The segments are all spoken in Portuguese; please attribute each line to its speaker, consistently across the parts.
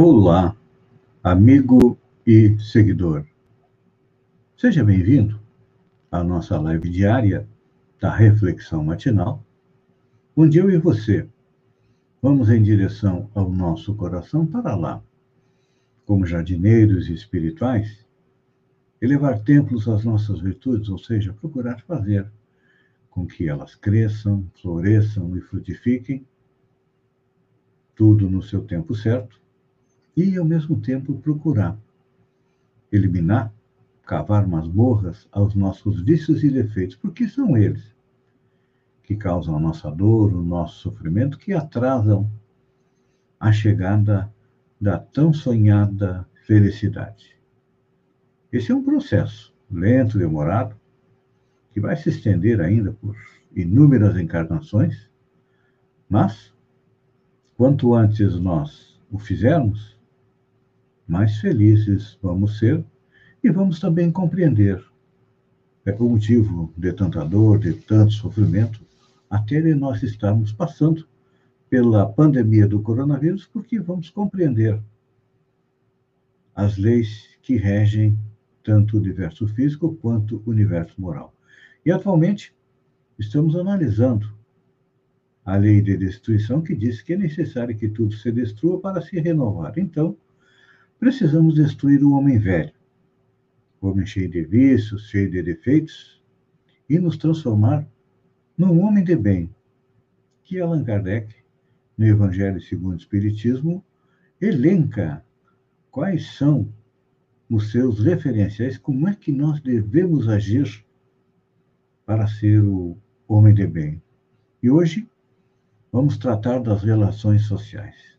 Speaker 1: Olá, amigo e seguidor. Seja bem-vindo à nossa live diária da Reflexão Matinal, onde eu e você vamos em direção ao nosso coração para lá, como jardineiros espirituais, elevar templos às nossas virtudes, ou seja, procurar fazer com que elas cresçam, floresçam e frutifiquem, tudo no seu tempo certo, e ao mesmo tempo procurar eliminar, cavar masmorras aos nossos vícios e defeitos, porque são eles que causam a nossa dor, o nosso sofrimento, que atrasam a chegada da tão sonhada felicidade. Esse é um processo lento, demorado, que vai se estender ainda por inúmeras encarnações, mas quanto antes nós o fizermos, mais felizes vamos ser e vamos também compreender é o motivo de tanta dor, de tanto sofrimento, até nós estarmos passando pela pandemia do coronavírus, porque vamos compreender as leis que regem tanto o universo físico quanto o universo moral. E atualmente estamos analisando a lei de destruição que diz que é necessário que tudo se destrua para se renovar. Então, precisamos destruir o homem velho, o homem cheio de vícios, cheio de defeitos, e nos transformar num homem de bem, que Allan Kardec, no Evangelho segundo o Espiritismo, elenca quais são os seus referenciais, como é que nós devemos agir para ser o homem de bem. E hoje vamos tratar das relações sociais.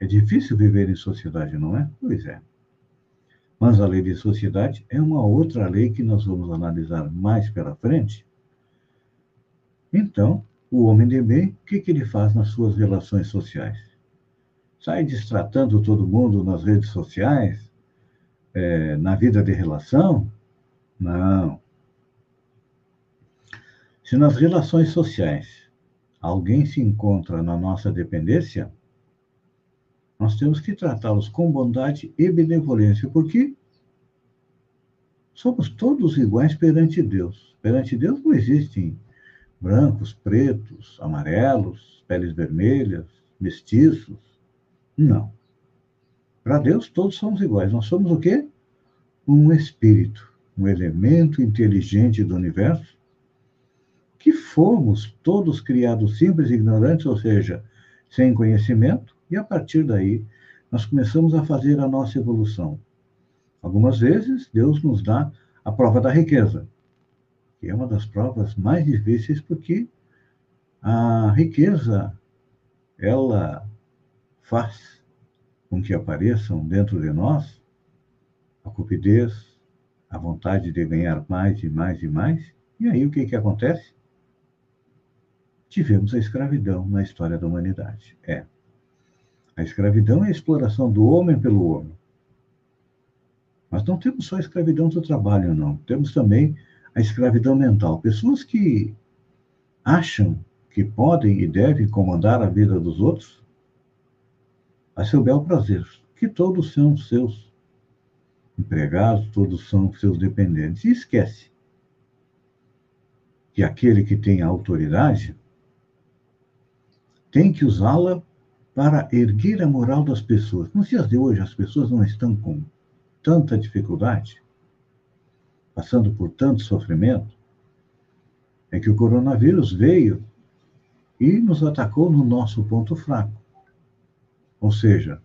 Speaker 1: É difícil viver em sociedade, não é? Pois é. Mas a lei de sociedade é uma outra lei que nós vamos analisar mais pela frente. Então, o homem de bem, o que, que ele faz nas suas relações sociais? Sai distratando todo mundo nas redes sociais, é, na vida de relação? Não. Se nas relações sociais alguém se encontra na nossa dependência, nós temos que tratá-los com bondade e benevolência, porque somos todos iguais perante Deus. Perante Deus não existem brancos, pretos, amarelos, peles vermelhas, mestiços. Não. Para Deus todos somos iguais. Nós somos o quê? Um espírito, um elemento inteligente do universo que fomos todos criados simples e ignorantes, ou seja, sem conhecimento, e a partir daí nós começamos a fazer a nossa evolução. Algumas vezes Deus nos dá a prova da riqueza, que é uma das provas mais difíceis porque a riqueza ela faz com que apareçam dentro de nós a cupidez, a vontade de ganhar mais e mais e mais. E aí o que, que acontece? tivemos a escravidão na história da humanidade. É. A escravidão é a exploração do homem pelo homem. Mas não temos só a escravidão do trabalho, não. Temos também a escravidão mental. Pessoas que acham que podem e devem comandar a vida dos outros a seu bel prazer, que todos são seus empregados, todos são seus dependentes. E esquece que aquele que tem a autoridade tem que usá-la para erguer a moral das pessoas. Nos dias de hoje, as pessoas não estão com tanta dificuldade, passando por tanto sofrimento, é que o coronavírus veio e nos atacou no nosso ponto fraco. Ou seja,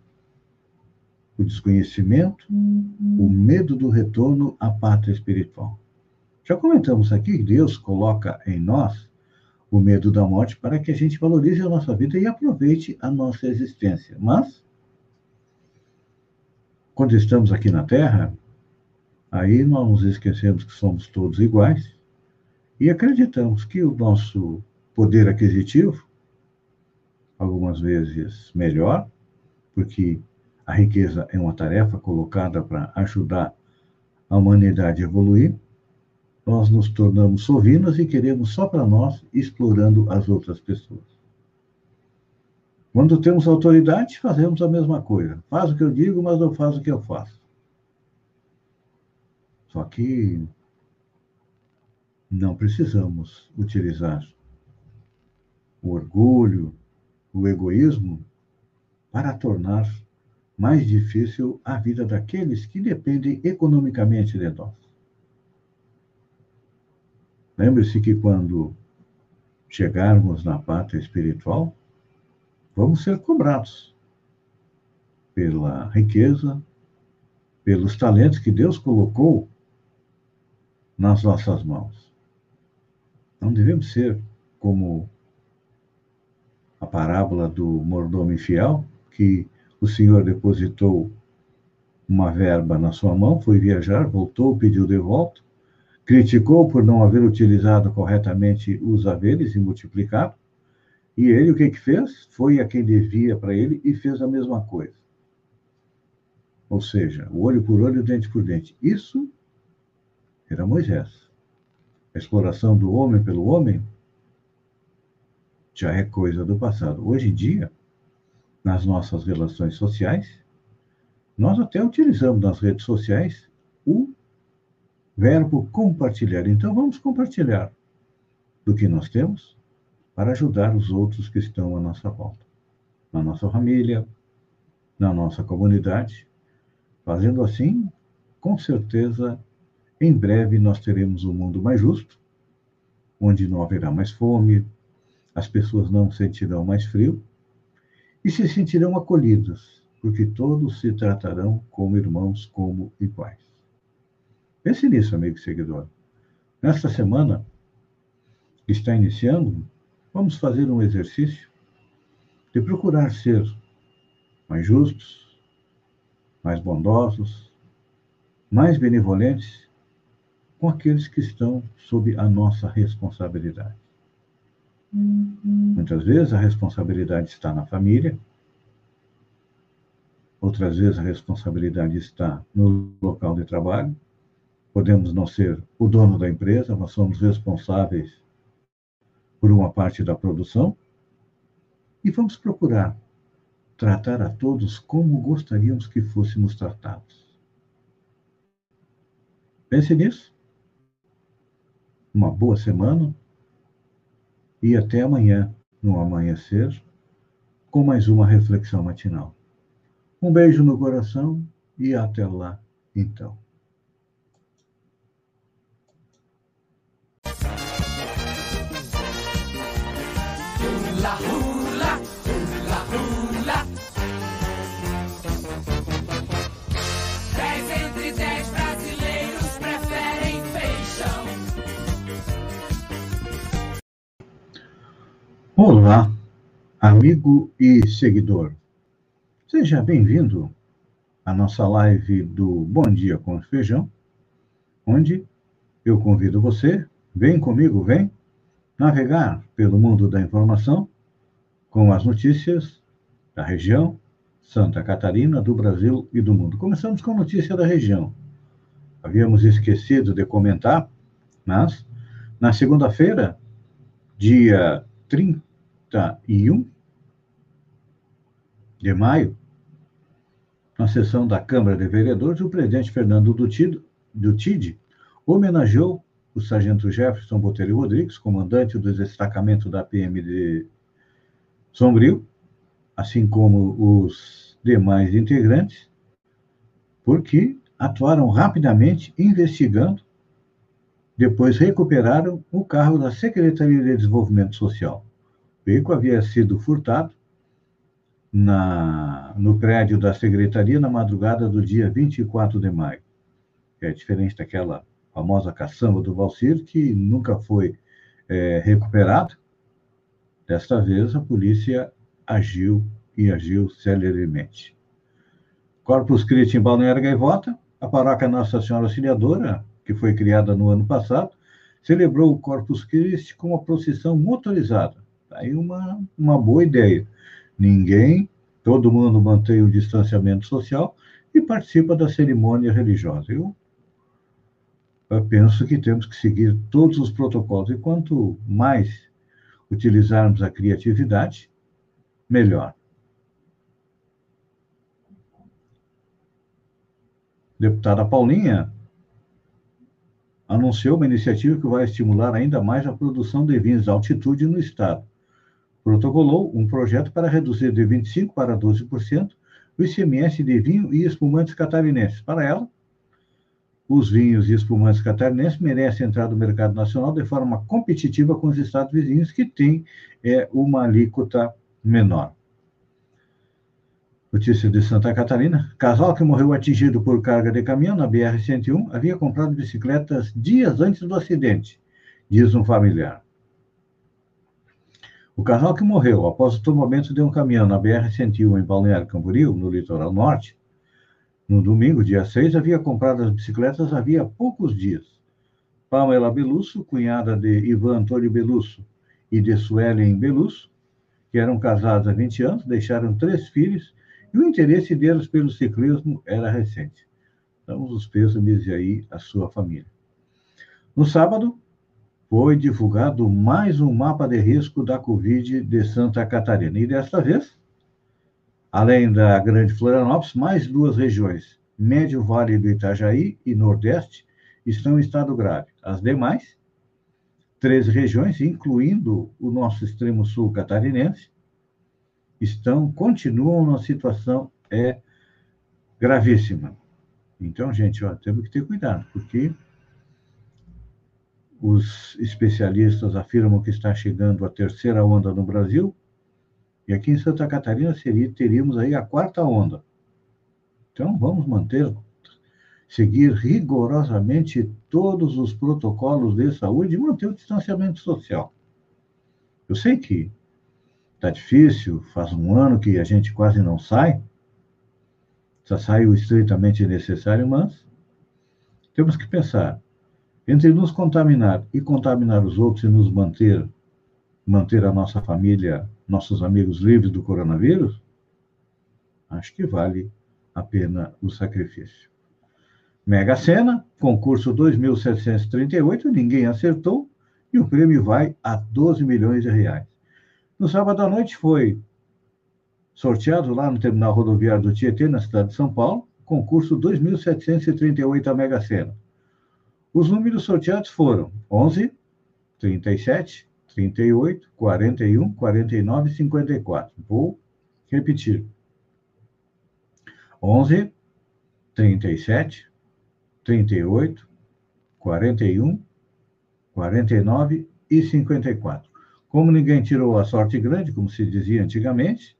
Speaker 1: o desconhecimento, o medo do retorno à pátria espiritual. Já comentamos aqui que Deus coloca em nós o medo da morte para que a gente valorize a nossa vida e aproveite a nossa existência. Mas, quando estamos aqui na Terra, aí nós nos esquecemos que somos todos iguais e acreditamos que o nosso poder aquisitivo, algumas vezes melhor, porque a riqueza é uma tarefa colocada para ajudar a humanidade a evoluir, nós nos tornamos sovinos e queremos só para nós, explorando as outras pessoas. Quando temos autoridade, fazemos a mesma coisa. Faz o que eu digo, mas não faz o que eu faço. Só que não precisamos utilizar o orgulho, o egoísmo para tornar mais difícil a vida daqueles que dependem economicamente de nós. Lembre-se que quando chegarmos na pátria espiritual, vamos ser cobrados pela riqueza, pelos talentos que Deus colocou nas nossas mãos. Não devemos ser como a parábola do mordomo infiel, que o Senhor depositou uma verba na sua mão, foi viajar, voltou, pediu de volta, criticou por não haver utilizado corretamente os haveres e multiplicado, e ele o que, que fez? Foi a quem devia para ele e fez a mesma coisa. Ou seja, o olho por olho, dente por dente. Isso era Moisés. A exploração do homem pelo homem já é coisa do passado. Hoje em dia, nas nossas relações sociais, nós até utilizamos nas redes sociais o verbo compartilhar. Então, vamos compartilhar do que nós temos para ajudar os outros que estão à nossa volta, na nossa família, na nossa comunidade. Fazendo assim, com certeza, em breve nós teremos um mundo mais justo, onde não haverá mais fome, as pessoas não sentirão mais frio e se sentirão acolhidas, porque todos se tratarão como irmãos, como iguais. Pense nisso, amigo seguidor. Nesta semana que está iniciando, vamos fazer um exercício de procurar ser mais justos, mais bondosos, mais benevolentes com aqueles que estão sob a nossa responsabilidade. Muitas vezes a responsabilidade está na família, outras vezes a responsabilidade está no local de trabalho, podemos não ser o dono da empresa, mas somos responsáveis por uma parte da produção. E vamos procurar tratar a todos como gostaríamos que fôssemos tratados. Pense nisso. Uma boa semana e até amanhã, no amanhecer, com mais uma reflexão matinal. Um beijo no coração e até lá, então. Olá, amigo e seguidor. Seja bem-vindo à nossa live do Bom Dia com Feijão, onde eu convido você, vem comigo, vem navegar pelo mundo da informação com as notícias da região, Santa Catarina, do Brasil e do mundo. Começamos com notícia da região. Havíamos esquecido de comentar, mas na segunda-feira, dia 31 de maio, na sessão da Câmara de Vereadores, o presidente Fernando Dutide homenageou o sargento Jefferson Botelho Rodrigues, comandante do destacamento da PM de Sombrio, assim como os demais integrantes, porque atuaram rapidamente investigando depois recuperaram o carro da Secretaria de Desenvolvimento Social. O veículo havia sido furtado na, no prédio da Secretaria na madrugada do dia 24 de maio. É diferente daquela famosa caçamba do Valcir, que nunca foi é, recuperado. Desta vez, a polícia agiu e agiu celeremente. Corpus Christi em Balneário Gaivota, a paróquia Nossa Senhora Auxiliadora que foi criada no ano passado, celebrou o Corpus Christi com uma procissão motorizada. Aí uma, uma boa ideia. Ninguém, todo mundo mantém o distanciamento social e participa da cerimônia religiosa. Eu, eu penso que temos que seguir todos os protocolos e quanto mais utilizarmos a criatividade, melhor. Deputada Paulinha anunciou uma iniciativa que vai estimular ainda mais a produção de vinhos de altitude no estado. Protocolou um projeto para reduzir de 25% para 12% o ICMS de vinho e espumantes catarinenses. Para ela, os vinhos e espumantes catarinenses merecem entrar no mercado nacional de forma competitiva com os estados vizinhos, que têm é, uma alíquota menor. Notícia de Santa Catarina. Casal que morreu atingido por carga de caminhão na BR-101 havia comprado bicicletas dias antes do acidente, diz um familiar. O casal que morreu após o tombamento de um caminhão na BR-101 em Balneário Camboriú, no litoral norte, no domingo, dia 6, havia comprado as bicicletas havia poucos dias. Pamela Belusso, cunhada de Ivan Antônio Belusso e de Suelen Belusso, que eram casados há 20 anos, deixaram três filhos e o interesse deles pelo ciclismo era recente. Damos os pêsames aí à sua família. No sábado, foi divulgado mais um mapa de risco da Covid de Santa Catarina. E desta vez, além da Grande Florianópolis, mais duas regiões, Médio Vale do Itajaí e Nordeste, estão em estado grave. As demais, três regiões, incluindo o nosso extremo sul catarinense, estão, continuam numa situação é, gravíssima. Então, gente, ó, temos que ter cuidado, porque os especialistas afirmam que está chegando a terceira onda no Brasil, e aqui em Santa Catarina seria, teríamos aí a quarta onda. Então, vamos manter, seguir rigorosamente todos os protocolos de saúde e manter o distanciamento social. Eu sei que Está difícil, faz um ano que a gente quase não sai, só sai o estritamente necessário, mas temos que pensar entre nos contaminar e contaminar os outros e nos manter manter a nossa família, nossos amigos livres do coronavírus, acho que vale a pena o sacrifício. Mega Sena, concurso 2738, ninguém acertou e o prêmio vai a 12 milhões de reais. No sábado à noite foi sorteado lá no terminal rodoviário do Tietê, na cidade de São Paulo, concurso 2738 a Mega Sena. Os números sorteados foram 11, 37, 38, 41, 49 e 54. Vou repetir. 11, 37, 38, 41, 49 e 54. Como ninguém tirou a sorte grande, como se dizia antigamente,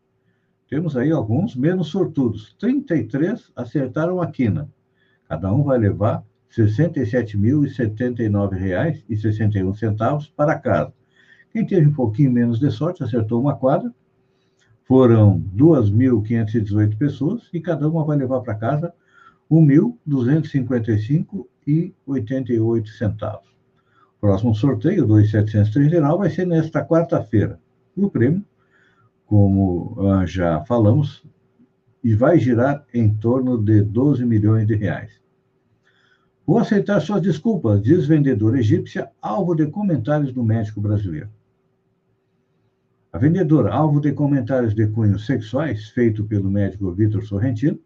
Speaker 1: temos aí alguns menos sortudos. 33 acertaram a quina. Cada um vai levar R$ 67.079,61 para casa. Quem teve um pouquinho menos de sorte acertou uma quadra. Foram 2.518 pessoas e cada uma vai levar para casa R$ 1.255,88 próximo sorteio, 2.739, vai ser nesta quarta-feira. O prêmio, como ah, já falamos, e vai girar em torno de 12 milhões de reais. Vou aceitar suas desculpas, diz vendedora egípcia, alvo de comentários do médico brasileiro. A vendedora, alvo de comentários de cunho sexuais, feito pelo médico Vitor Sorrentino,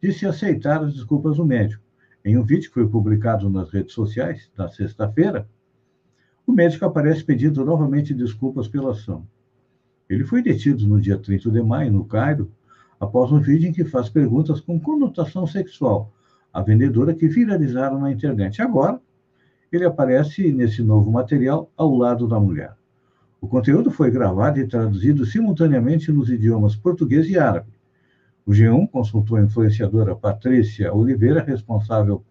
Speaker 1: disse aceitar as desculpas do médico. Em um vídeo que foi publicado nas redes sociais, na sexta-feira, o médico aparece pedindo novamente desculpas pela ação. Ele foi detido no dia 30 de maio, no Cairo, após um vídeo em que faz perguntas com conotação sexual à vendedora que viralizaram na internet. Agora, ele aparece nesse novo material ao lado da mulher. O conteúdo foi gravado e traduzido simultaneamente nos idiomas português e árabe. O G1 consultou a influenciadora Patrícia Oliveira, responsável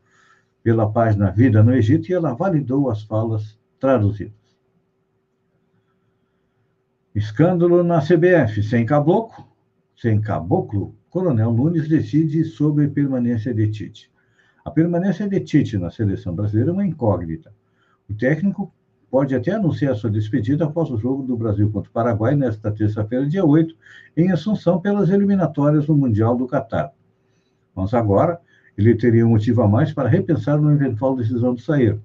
Speaker 1: pela página Vida no Egito, e ela validou as falas traduzidas. Escândalo na CBF. Sem caboclo, sem caboclo, Coronel Nunes decide sobre permanência de Tite. A permanência de Tite na seleção brasileira é uma incógnita. O técnico pode até anunciar sua despedida após o jogo do Brasil contra o Paraguai nesta terça-feira, dia 8, em Assunção, pelas eliminatórias no Mundial do Catar. Mas agora, ele teria um motivo a mais para repensar uma eventual decisão de sair.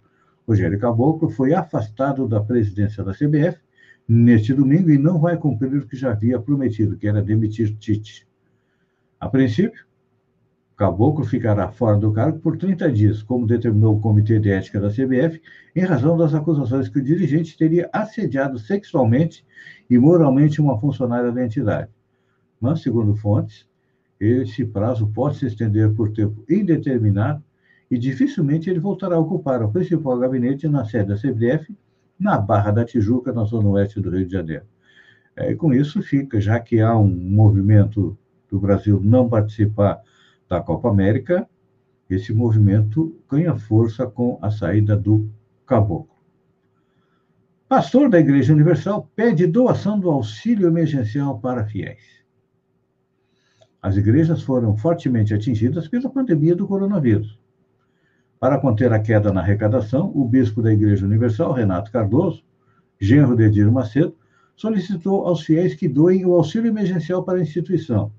Speaker 1: Rogério Caboclo foi afastado da presidência da CBF neste domingo e não vai cumprir o que já havia prometido, que era demitir Tite. A princípio, Caboclo ficará fora do cargo por 30 dias, como determinou o Comitê de Ética da CBF, em razão das acusações que o dirigente teria assediado sexualmente e moralmente uma funcionária da entidade. Mas, segundo fontes, esse prazo pode se estender por tempo indeterminado e dificilmente ele voltará a ocupar o principal gabinete na sede da CBF, na Barra da Tijuca, na zona oeste do Rio de Janeiro. É, e com isso fica, já que há um movimento do Brasil não participar da Copa América, esse movimento ganha força com a saída do caboclo. Pastor da Igreja Universal pede doação do auxílio emergencial para fiéis as igrejas foram fortemente atingidas pela pandemia do coronavírus. Para conter a queda na arrecadação, o bispo da Igreja Universal, Renato Cardoso, genro de Edir Macedo, solicitou aos fiéis que doem o auxílio emergencial para a instituição.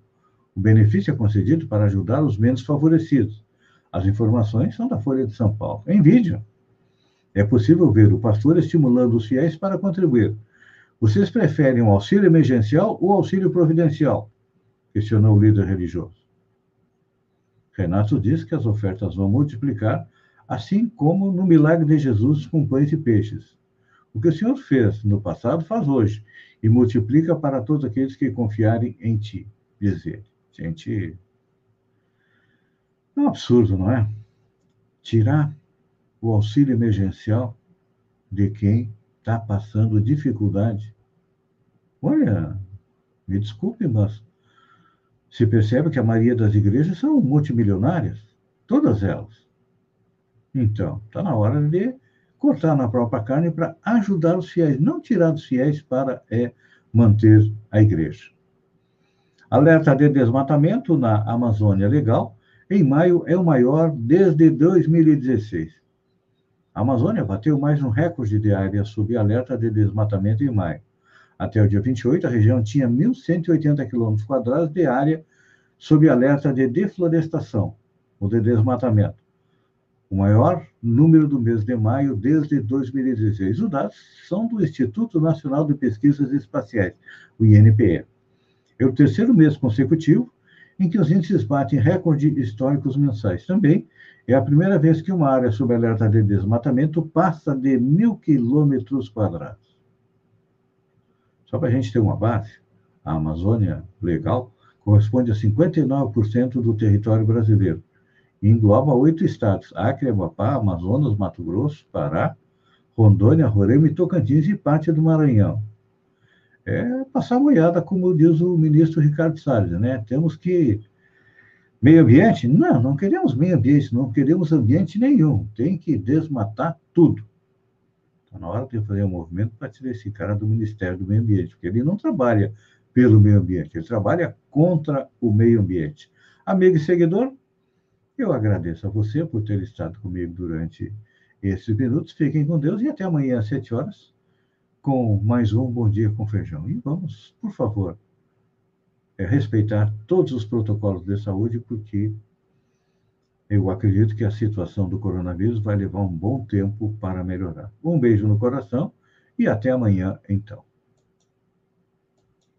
Speaker 1: O benefício é concedido para ajudar os menos favorecidos. As informações são da Folha de São Paulo. Em vídeo, é possível ver o pastor estimulando os fiéis para contribuir. Vocês preferem o auxílio emergencial ou auxílio providencial? questionou o líder religioso. Renato diz que as ofertas vão multiplicar, assim como no milagre de Jesus com pães e peixes. O que o Senhor fez no passado, faz hoje, e multiplica para todos aqueles que confiarem em ti, diz ele. Gente, é um absurdo, não é? Tirar o auxílio emergencial de quem está passando dificuldade. Olha, me desculpe, mas se percebe que a maioria das igrejas são multimilionárias, todas elas. Então, está na hora de cortar na própria carne para ajudar os fiéis, não tirar os fiéis para é, manter a igreja. Alerta de desmatamento na Amazônia Legal, em maio, é o maior desde 2016. A Amazônia bateu mais um recorde de área sob alerta de desmatamento em maio. Até o dia 28, a região tinha 1.180 quilômetros quadrados de área sob alerta de deflorestação ou de desmatamento. O maior número do mês de maio desde 2016. Os dados são do Instituto Nacional de Pesquisas Espaciais, o INPE. É o terceiro mês consecutivo em que os índices batem recordes históricos mensais. Também é a primeira vez que uma área sob alerta de desmatamento passa de mil quilômetros quadrados. Só para a gente ter uma base, a Amazônia Legal corresponde a 59% do território brasileiro e engloba oito estados: Acre, Amapá, Amazonas, Mato Grosso, Pará, Rondônia, Roraima e Tocantins e parte do Maranhão. É passar boiada, como diz o ministro Ricardo Salles, né? Temos que Meio ambiente? Não, não queremos meio ambiente, não queremos ambiente nenhum. Tem que desmatar tudo. Está na hora de fazer um movimento para tirar esse cara do Ministério do Meio Ambiente, porque ele não trabalha pelo meio ambiente, ele trabalha contra o meio ambiente. Amigo e seguidor, eu agradeço a você por ter estado comigo durante esses minutos. Fiquem com Deus e até amanhã às sete horas com mais um Bom Dia com Feijão. E vamos, por favor, é, respeitar todos os protocolos de saúde, porque eu acredito que a situação do coronavírus vai levar um bom tempo para melhorar. Um beijo no coração e até amanhã, então.